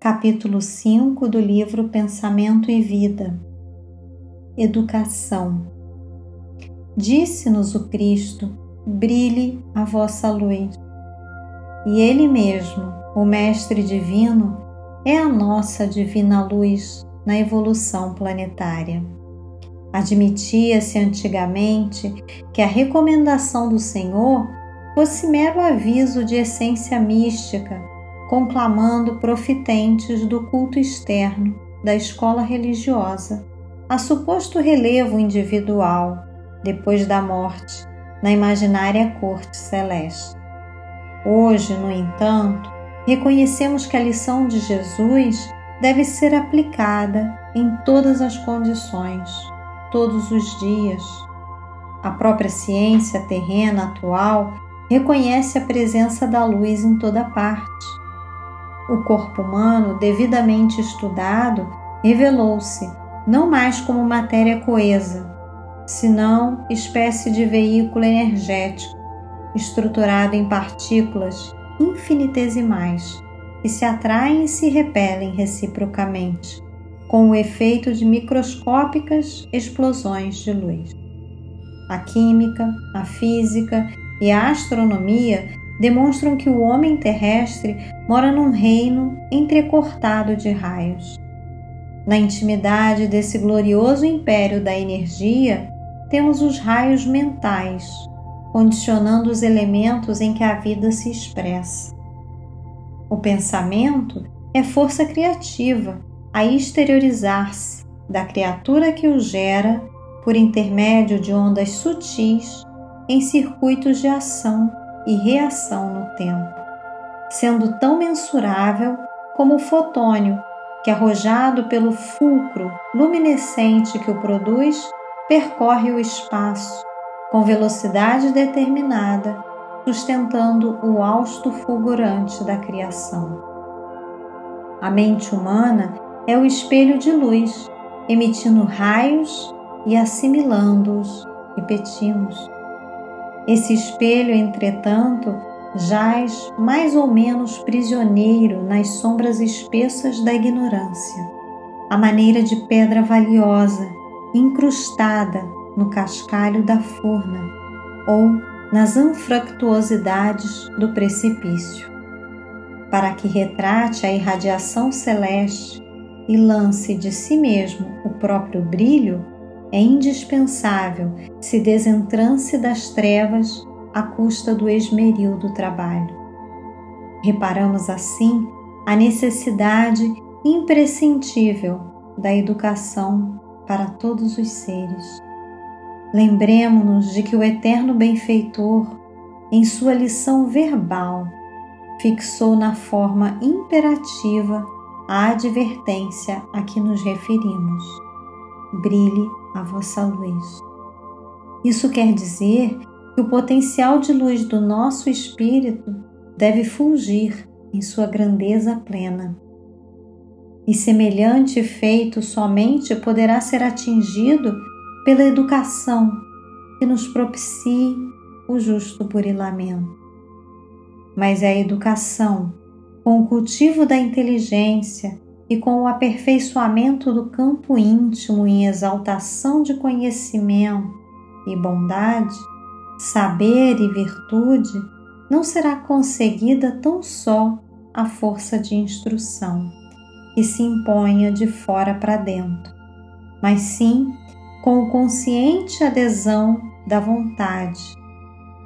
capítulo 5 do livro Pensamento e Vida. Educação. Disse-nos o Cristo: brilhe a vossa luz. E Ele mesmo, o Mestre Divino, é a nossa divina luz na evolução planetária. Admitia-se antigamente que a recomendação do Senhor fosse mero aviso de essência mística conclamando profitentes do culto externo da escola religiosa a suposto relevo individual depois da morte na imaginária corte celeste. Hoje, no entanto, reconhecemos que a lição de Jesus deve ser aplicada em todas as condições, todos os dias. A própria ciência terrena atual reconhece a presença da luz em toda parte o corpo humano, devidamente estudado, revelou-se não mais como matéria coesa, senão espécie de veículo energético, estruturado em partículas infinitesimais que se atraem e se repelem reciprocamente, com o efeito de microscópicas explosões de luz. A química, a física e a astronomia demonstram que o homem terrestre mora num reino entrecortado de raios. Na intimidade desse glorioso império da energia, temos os raios mentais, condicionando os elementos em que a vida se expressa. O pensamento é força criativa a exteriorizar-se da criatura que o gera por intermédio de ondas sutis em circuitos de ação e reação no tempo, sendo tão mensurável como o fotônio que, arrojado pelo fulcro luminescente que o produz, percorre o espaço com velocidade determinada, sustentando o hausto fulgurante da criação. A mente humana é o espelho de luz, emitindo raios e assimilando-os, repetimos esse espelho, entretanto, jaz mais ou menos prisioneiro nas sombras espessas da ignorância, à maneira de pedra valiosa, incrustada no cascalho da furna ou nas anfractuosidades do precipício. Para que retrate a irradiação celeste e lance de si mesmo o próprio brilho, é indispensável se desentrance das trevas à custa do esmeril do trabalho. Reparamos assim a necessidade imprescindível da educação para todos os seres. Lembremos-nos de que o eterno benfeitor, em sua lição verbal, fixou na forma imperativa a advertência a que nos referimos. Brilhe a vossa luz. Isso quer dizer que o potencial de luz do nosso espírito deve fulgir em sua grandeza plena. E semelhante feito somente poderá ser atingido pela educação que nos propicie o justo burilamento. Mas é a educação, com o cultivo da inteligência, e com o aperfeiçoamento do campo íntimo em exaltação de conhecimento e bondade, saber e virtude, não será conseguida tão só a força de instrução que se imponha de fora para dentro, mas sim com o consciente adesão da vontade,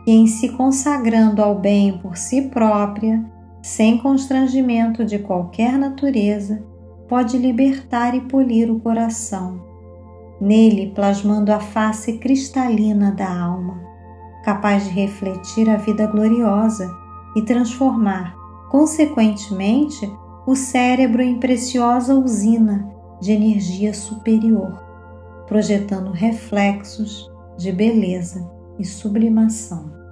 que em se consagrando ao bem por si própria, sem constrangimento de qualquer natureza, pode libertar e polir o coração, nele plasmando a face cristalina da alma, capaz de refletir a vida gloriosa e transformar, consequentemente, o cérebro em preciosa usina de energia superior, projetando reflexos de beleza e sublimação.